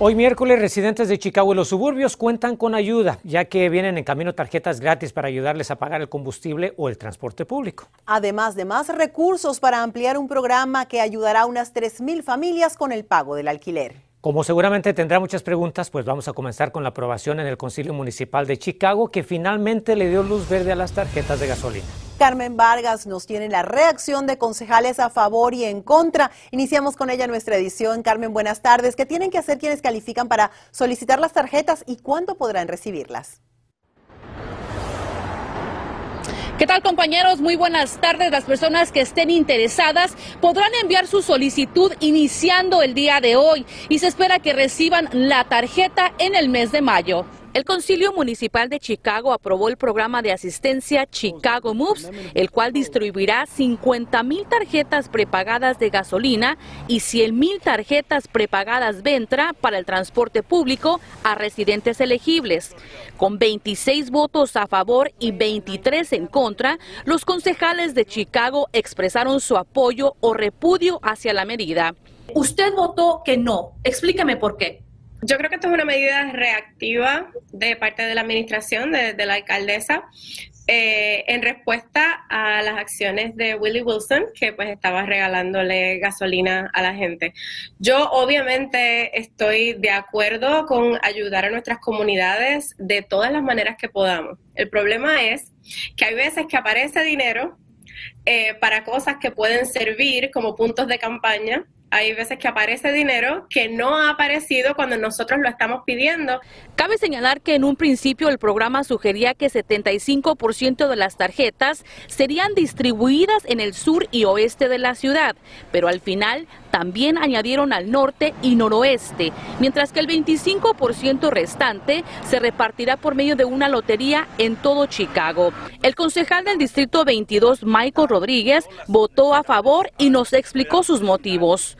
Hoy miércoles, residentes de Chicago y los suburbios cuentan con ayuda, ya que vienen en camino tarjetas gratis para ayudarles a pagar el combustible o el transporte público. Además de más recursos para ampliar un programa que ayudará a unas 3.000 familias con el pago del alquiler. Como seguramente tendrá muchas preguntas, pues vamos a comenzar con la aprobación en el Concilio Municipal de Chicago, que finalmente le dio luz verde a las tarjetas de gasolina. Carmen Vargas nos tiene la reacción de concejales a favor y en contra. Iniciamos con ella nuestra edición. Carmen, buenas tardes. ¿Qué tienen que hacer quienes califican para solicitar las tarjetas y cuándo podrán recibirlas? ¿Qué tal compañeros? Muy buenas tardes. Las personas que estén interesadas podrán enviar su solicitud iniciando el día de hoy y se espera que reciban la tarjeta en el mes de mayo. El Concilio Municipal de Chicago aprobó el programa de asistencia Chicago Moves, el cual distribuirá 50 mil tarjetas prepagadas de gasolina y 100 mil tarjetas prepagadas Ventra para el transporte público a residentes elegibles. Con 26 votos a favor y 23 en contra, los concejales de Chicago expresaron su apoyo o repudio hacia la medida. Usted votó que no. Explíqueme por qué. Yo creo que esto es una medida reactiva de parte de la administración, de, la alcaldesa, eh, en respuesta a las acciones de Willie Wilson, que pues estaba regalándole gasolina a la gente. Yo obviamente estoy de acuerdo con ayudar a nuestras comunidades de todas las maneras que podamos. El problema es que hay veces que aparece dinero eh, para cosas que pueden servir como puntos de campaña hay veces que aparece dinero que no ha aparecido cuando nosotros lo estamos pidiendo. Cabe señalar que en un principio el programa sugería que 75% de las tarjetas serían distribuidas en el sur y oeste de la ciudad, pero al final también añadieron al norte y noroeste, mientras que el 25% restante se repartirá por medio de una lotería en todo Chicago. El concejal del Distrito 22, Michael Rodríguez, votó a favor y nos explicó sus motivos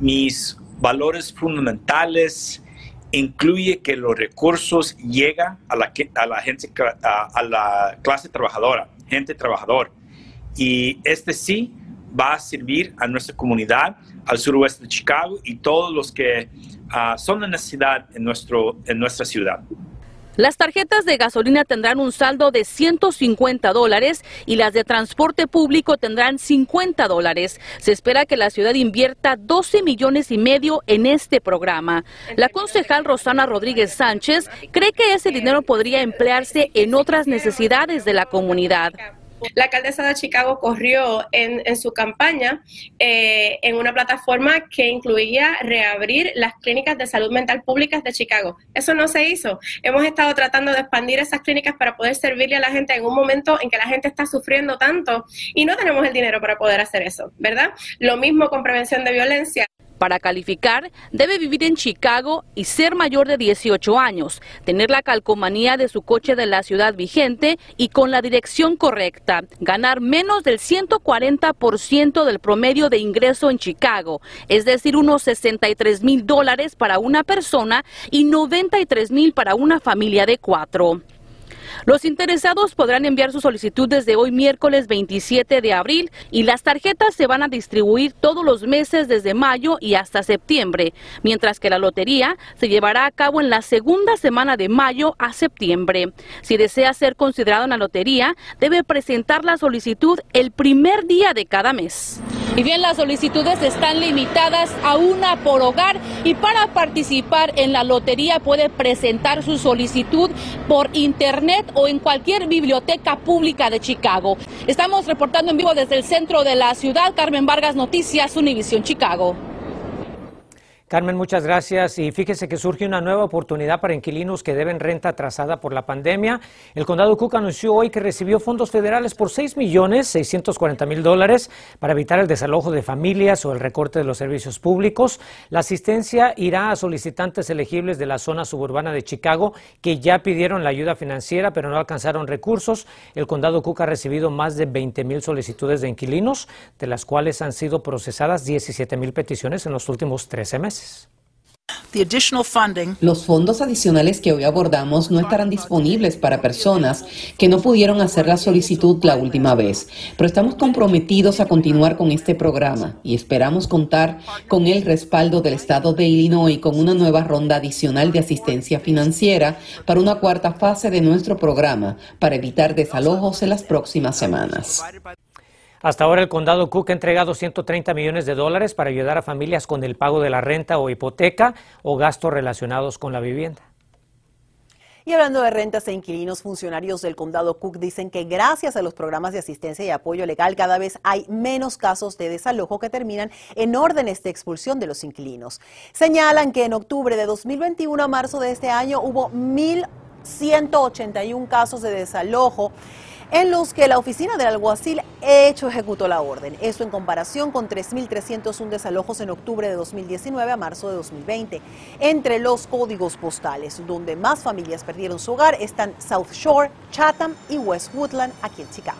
mis valores fundamentales incluye que los recursos llegan a la, a la gente, a, la clase trabajadora, gente trabajador. Y este sí va a servir a nuestra comunidad, al suroeste de Chicago y todos los que ah, son de necesidad en, nuestro, en nuestra ciudad. Las tarjetas de gasolina tendrán un saldo de 150 dólares y las de transporte público tendrán 50 dólares. Se espera que la ciudad invierta 12 millones y medio en este programa. La concejal Rosana Rodríguez Sánchez cree que ese dinero podría emplearse en otras necesidades de la comunidad. La alcaldesa de Chicago corrió en, su campaña eh, en una plataforma que incluía reabrir las clínicas de salud mental públicas de Chicago. Eso no se hizo. Hemos estado tratando de expandir esas clínicas para poder servirle a la gente en un momento en que la gente está sufriendo tanto y no tenemos el dinero para poder hacer eso, ¿verdad? Lo mismo con prevención de violencia. Para calificar, debe vivir en Chicago y ser mayor de 18 años, tener la calcomanía de su coche de la ciudad vigente y con la dirección correcta, ganar menos del 140% del promedio de ingreso en Chicago, es decir, unos 63 mil dólares para una persona y 93 mil para una familia de cuatro. Los interesados podrán enviar su solicitud desde hoy miércoles 27 de abril y las tarjetas se van a distribuir todos los meses desde mayo y hasta septiembre, mientras que la lotería se llevará a cabo en la segunda semana de mayo a septiembre. Si desea ser considerado en la lotería, debe presentar la solicitud el primer día de cada mes. Y bien, las solicitudes están limitadas a una por hogar y para participar en la lotería puede presentar su solicitud por internet o en cualquier biblioteca pública de Chicago. Estamos reportando en vivo desde el centro de la ciudad. Carmen Vargas, Noticias, Univisión Chicago. Carmen, muchas gracias. Y fíjese que surge una nueva oportunidad para inquilinos que deben renta atrasada por la pandemia. El condado Cook anunció hoy que recibió fondos federales por 6 millones 640 mil dólares para evitar el desalojo de familias o el recorte de los servicios públicos. La asistencia irá a solicitantes elegibles de la zona suburbana de Chicago que ya pidieron la ayuda financiera pero no alcanzaron recursos. El condado Cook ha recibido más de 20 mil solicitudes de inquilinos, de las cuales han sido procesadas 17 mil peticiones en los últimos 13 meses. Meses. Los fondos adicionales que hoy abordamos no estarán disponibles para personas que no pudieron hacer la solicitud la última vez, pero estamos comprometidos a continuar con este programa y esperamos contar con el respaldo del Estado de Illinois con una nueva ronda adicional de asistencia financiera para una cuarta fase de nuestro programa para evitar desalojos en las próximas semanas. Hasta ahora el condado Cook ha entregado 130 millones de dólares para ayudar a familias con el pago de la renta o hipoteca o gastos relacionados con la vivienda. Y hablando de rentas e inquilinos, funcionarios del condado Cook dicen que gracias a los programas de asistencia y apoyo legal cada vez hay menos casos de desalojo que terminan en órdenes de expulsión de los inquilinos. Señalan que en octubre de 2021 a marzo de este año hubo 1.181 casos de desalojo en los que la oficina del alguacil hecho ejecutó la orden. Esto en comparación con 3.301 desalojos en octubre de 2019 a marzo de 2020. Entre los códigos postales donde más familias perdieron su hogar están South Shore, Chatham y West Woodland aquí en Chicago.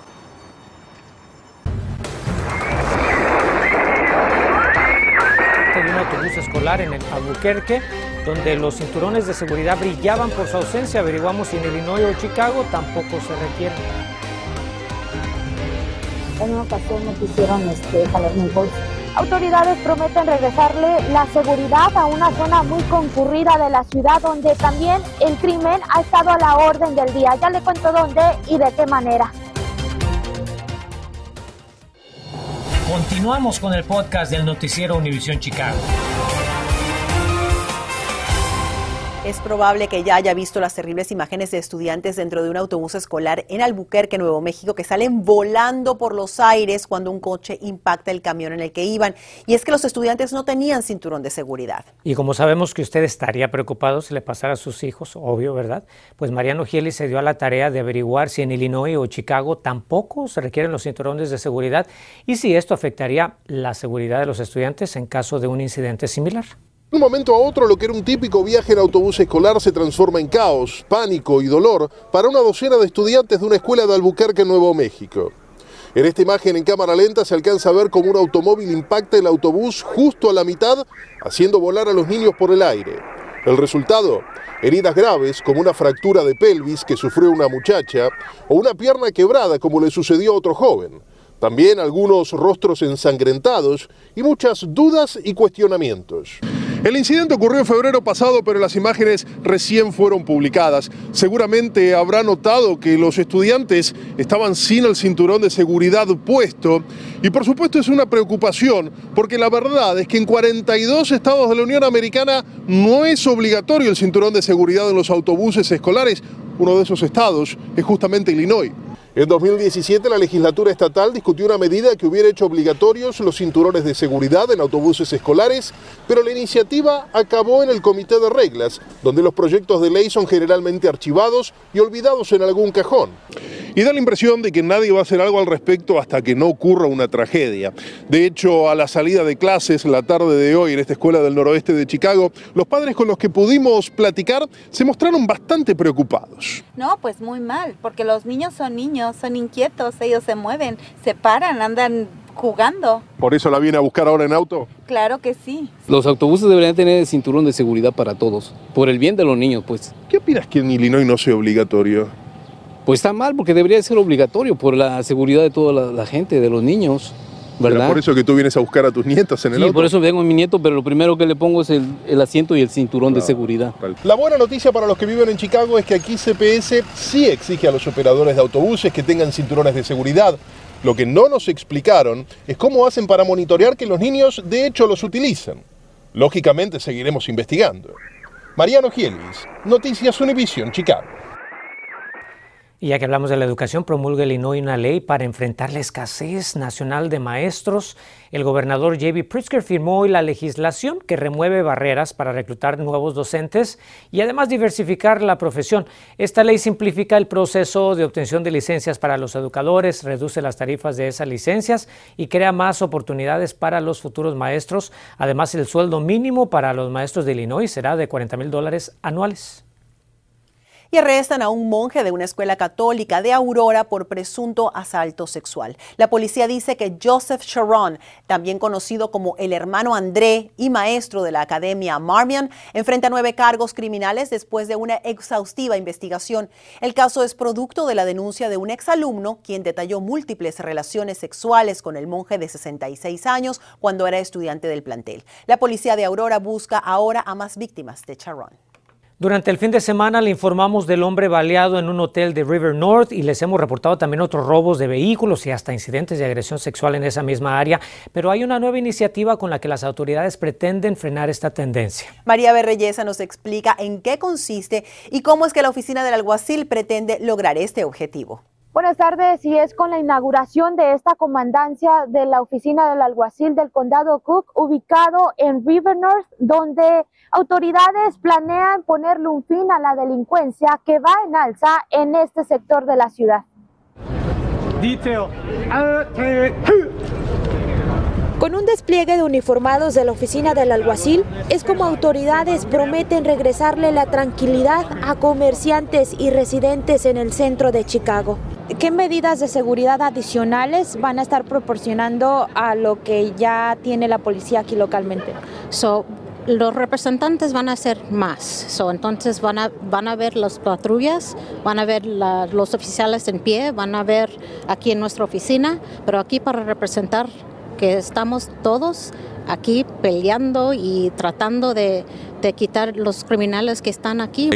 un autobús escolar en el Albuquerque, donde los cinturones de seguridad brillaban por su ausencia. Averiguamos si en Illinois o Chicago tampoco se requieren en una ocasión me quisieron este, jalar mi bolsa. Autoridades prometen regresarle la seguridad a una zona muy concurrida de la ciudad donde también el crimen ha estado a la orden del día. Ya le cuento dónde y de qué manera. Continuamos con el podcast del noticiero Univisión Chicago. Es probable que ya haya visto las terribles imágenes de estudiantes dentro de un autobús escolar en Albuquerque, Nuevo México, que salen volando por los aires cuando un coche impacta el camión en el que iban. Y es que los estudiantes no tenían cinturón de seguridad. Y como sabemos que usted estaría preocupado si le pasara a sus hijos, obvio, ¿verdad? Pues Mariano Gieli se dio a la tarea de averiguar si en Illinois o Chicago tampoco se requieren los cinturones de seguridad y si esto afectaría la seguridad de los estudiantes en caso de un incidente similar. De un momento a otro, lo que era un típico viaje en autobús escolar se transforma en caos, pánico y dolor para una docena de estudiantes de una escuela de Albuquerque, Nuevo México. En esta imagen en cámara lenta se alcanza a ver cómo un automóvil impacta el autobús justo a la mitad, haciendo volar a los niños por el aire. El resultado, heridas graves como una fractura de pelvis que sufrió una muchacha o una pierna quebrada como le sucedió a otro joven. También algunos rostros ensangrentados y muchas dudas y cuestionamientos. El incidente ocurrió en febrero pasado, pero las imágenes recién fueron publicadas. Seguramente habrá notado que los estudiantes estaban sin el cinturón de seguridad puesto y por supuesto es una preocupación porque la verdad es que en 42 estados de la Unión Americana no es obligatorio el cinturón de seguridad en los autobuses escolares. Uno de esos estados es justamente Illinois. En 2017 la legislatura estatal discutió una medida que hubiera hecho obligatorios los cinturones de seguridad en autobuses escolares, pero la iniciativa acabó en el comité de reglas, donde los proyectos de ley son generalmente archivados y olvidados en algún cajón. Y da la impresión de que nadie va a hacer algo al respecto hasta que no ocurra una tragedia. De hecho, a la salida de clases la tarde de hoy en esta escuela del noroeste de Chicago, los padres con los que pudimos platicar se mostraron bastante preocupados. No, pues muy mal, porque los niños son niños son inquietos, ellos se mueven, se paran, andan jugando. ¿Por eso la viene a buscar ahora en auto? Claro que sí. Los autobuses deberían tener cinturón de seguridad para todos, por el bien de los niños, pues. ¿Qué opinas que en Illinois no sea obligatorio? Pues está mal, porque debería ser obligatorio por la seguridad de toda la gente, de los niños. ¿verdad? por eso que tú vienes a buscar a tus nietos en el sí, por eso vengo a mi nieto, pero lo primero que le pongo es el, asiento y el cinturón de seguridad. La buena noticia para los que viven en Chicago es que aquí CPS sí exige a los operadores de autobuses que tengan cinturones de seguridad. Lo que no nos explicaron es cómo hacen para monitorear que los niños de hecho los utilizan. Lógicamente seguiremos investigando. Mariano Gielis, Noticias Univision, Chicago. Y ya que hablamos de la educación, promulga Illinois una ley para enfrentar la escasez nacional de maestros. El gobernador J.B. Pritzker firmó hoy la legislación que remueve barreras para reclutar nuevos docentes y además diversificar la profesión. Esta ley simplifica el proceso de obtención de licencias para los educadores, reduce las tarifas de esas licencias y crea más oportunidades para los futuros maestros. Además, el sueldo mínimo para los maestros de Illinois será de 40 mil dólares anuales. Y arrestan a un monje de una escuela católica de Aurora por presunto asalto sexual. La policía dice que Joseph Sharon, también conocido como el hermano André y maestro de la Academia Marmion, enfrenta nueve cargos criminales después de una exhaustiva investigación. El caso es producto de la denuncia de un exalumno quien detalló múltiples relaciones sexuales con el monje de 66 años cuando era estudiante del plantel. La policía de Aurora busca ahora a más víctimas de Sharon. Durante el fin de semana le informamos del hombre baleado en un hotel de River North y les hemos reportado también otros robos de vehículos y hasta incidentes de agresión sexual en esa misma área. Pero hay una nueva iniciativa con la que las autoridades pretenden frenar esta tendencia. María Berreyesa nos explica en qué consiste y cómo es que la oficina del alguacil pretende lograr este objetivo. Buenas tardes, y es con la inauguración de esta comandancia de la oficina del alguacil del condado Cook, ubicado en River North, donde autoridades planean ponerle un fin a la delincuencia que va en alza en este sector de la ciudad. Con un despliegue de uniformados de la oficina del alguacil, es como autoridades prometen regresarle la tranquilidad a comerciantes y residentes en el centro de Chicago. ¿Qué medidas de seguridad adicionales van a estar proporcionando a lo que ya tiene la policía aquí localmente? los representantes van a hacer más. entonces van a, van a ver las patrullas, van a ver los oficiales en pie, van a ver aquí en nuestra oficina, pero aquí para representar que estamos todos aquí peleando y tratando de, de quitar los criminales que están aquí.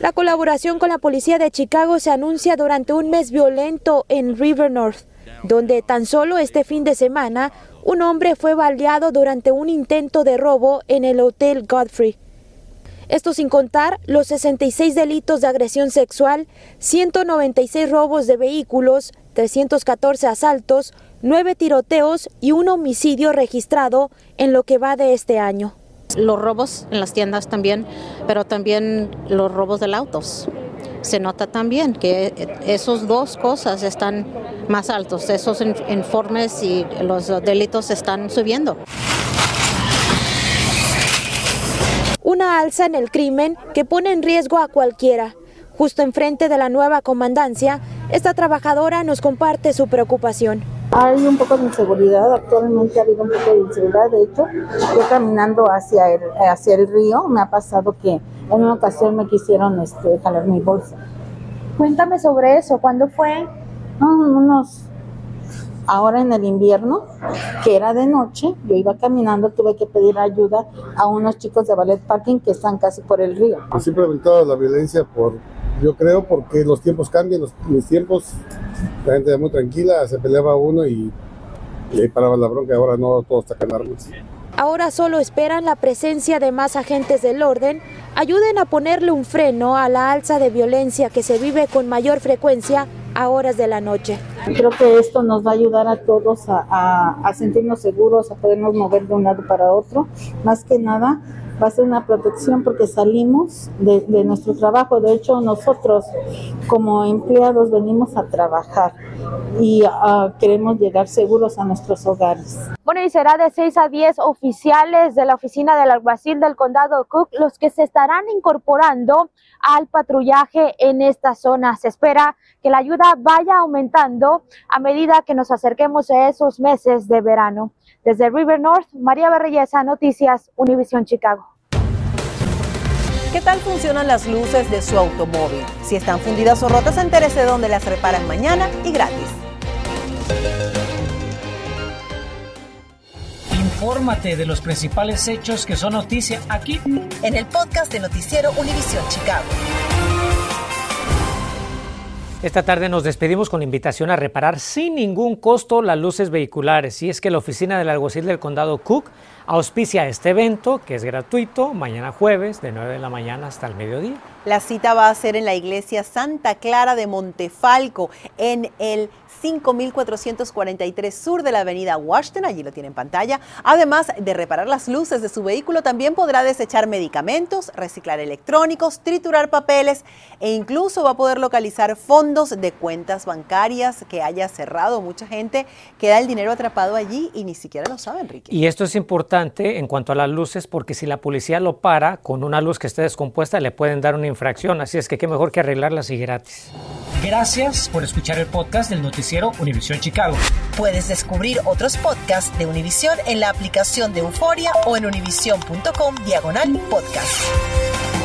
La colaboración con la policía de Chicago se anuncia durante un mes violento en River North, donde tan solo este fin de semana un hombre fue baleado durante un intento de robo en el Hotel Godfrey. Esto sin contar los 66 delitos de agresión sexual, 196 robos de vehículos, 314 asaltos, nueve tiroteos y un homicidio registrado en lo que va de este año. Los robos en las tiendas también, pero también los robos de autos. Se nota también que esos dos cosas están más altos, esos informes y los delitos están subiendo. Una alza en el crimen que pone en riesgo a cualquiera. Justo enfrente de la nueva comandancia, esta trabajadora nos comparte su preocupación. Hay un poco de inseguridad, actualmente ha habido un poco de inseguridad, de hecho, yo caminando hacia el, hacia el río, me ha pasado que en una ocasión me quisieron este, jalar mi bolsa. Cuéntame sobre eso, ¿cuándo fue? unos, ahora en el invierno, que era de noche, yo iba caminando, tuve que pedir ayuda a unos chicos de ballet parking que están casi por el río. Siempre he evitado la violencia por yo creo porque los tiempos cambian, los, tiempos, la gente era muy tranquila, se peleaba uno y, y paraba la bronca, ahora no, todo está con armas. Ahora solo esperan la presencia de más agentes del orden, ayuden a ponerle un freno a la alza de violencia que se vive con mayor frecuencia a horas de la noche. Creo que esto nos va a ayudar a todos a, a sentirnos seguros, a podernos mover de un lado para otro. Más que nada, va a ser una protección porque salimos de, nuestro trabajo. De hecho, nosotros como empleados venimos a trabajar y ah, queremos llegar seguros a nuestros hogares. Bueno, y será de 6 a 10 oficiales de la oficina del alguacil del condado Cook los que se estarán incorporando al patrullaje en esta zona. Se espera que la ayuda vaya aumentando a medida que nos acerquemos a esos meses de verano. Desde River North, María Berreyesa, Noticias, Univisión Chicago. ¿Qué tal funcionan las luces de su automóvil? Si están fundidas o rotas, entérese dónde las reparan mañana y gratis. Infórmate de los principales hechos que son noticia aquí en el podcast de Noticiero Univisión Chicago. Esta tarde nos despedimos con invitación a reparar sin ningún costo las luces vehiculares. Y es que la oficina del alguacil del condado Cook auspicia este evento que es gratuito mañana jueves de 9 de la mañana hasta el mediodía. La cita va a ser en la iglesia Santa Clara de Montefalco, en el 5443 sur de la avenida Washington, allí lo tiene en pantalla. Además de reparar las luces de su vehículo, también podrá desechar medicamentos, reciclar electrónicos, triturar papeles e incluso va a poder localizar fondos de cuentas bancarias que haya cerrado. Mucha gente queda el dinero atrapado allí y ni siquiera lo sabe, Enrique. Y esto es importante en cuanto a las luces porque si la policía lo para con una luz que esté descompuesta le pueden dar una infracción, así es que qué mejor que arreglarlas y gratis. Gracias por escuchar el podcast del noticiero Univisión Chicago. Puedes descubrir otros podcasts de Univisión en la aplicación de Euforia o en univision.com diagonal podcast.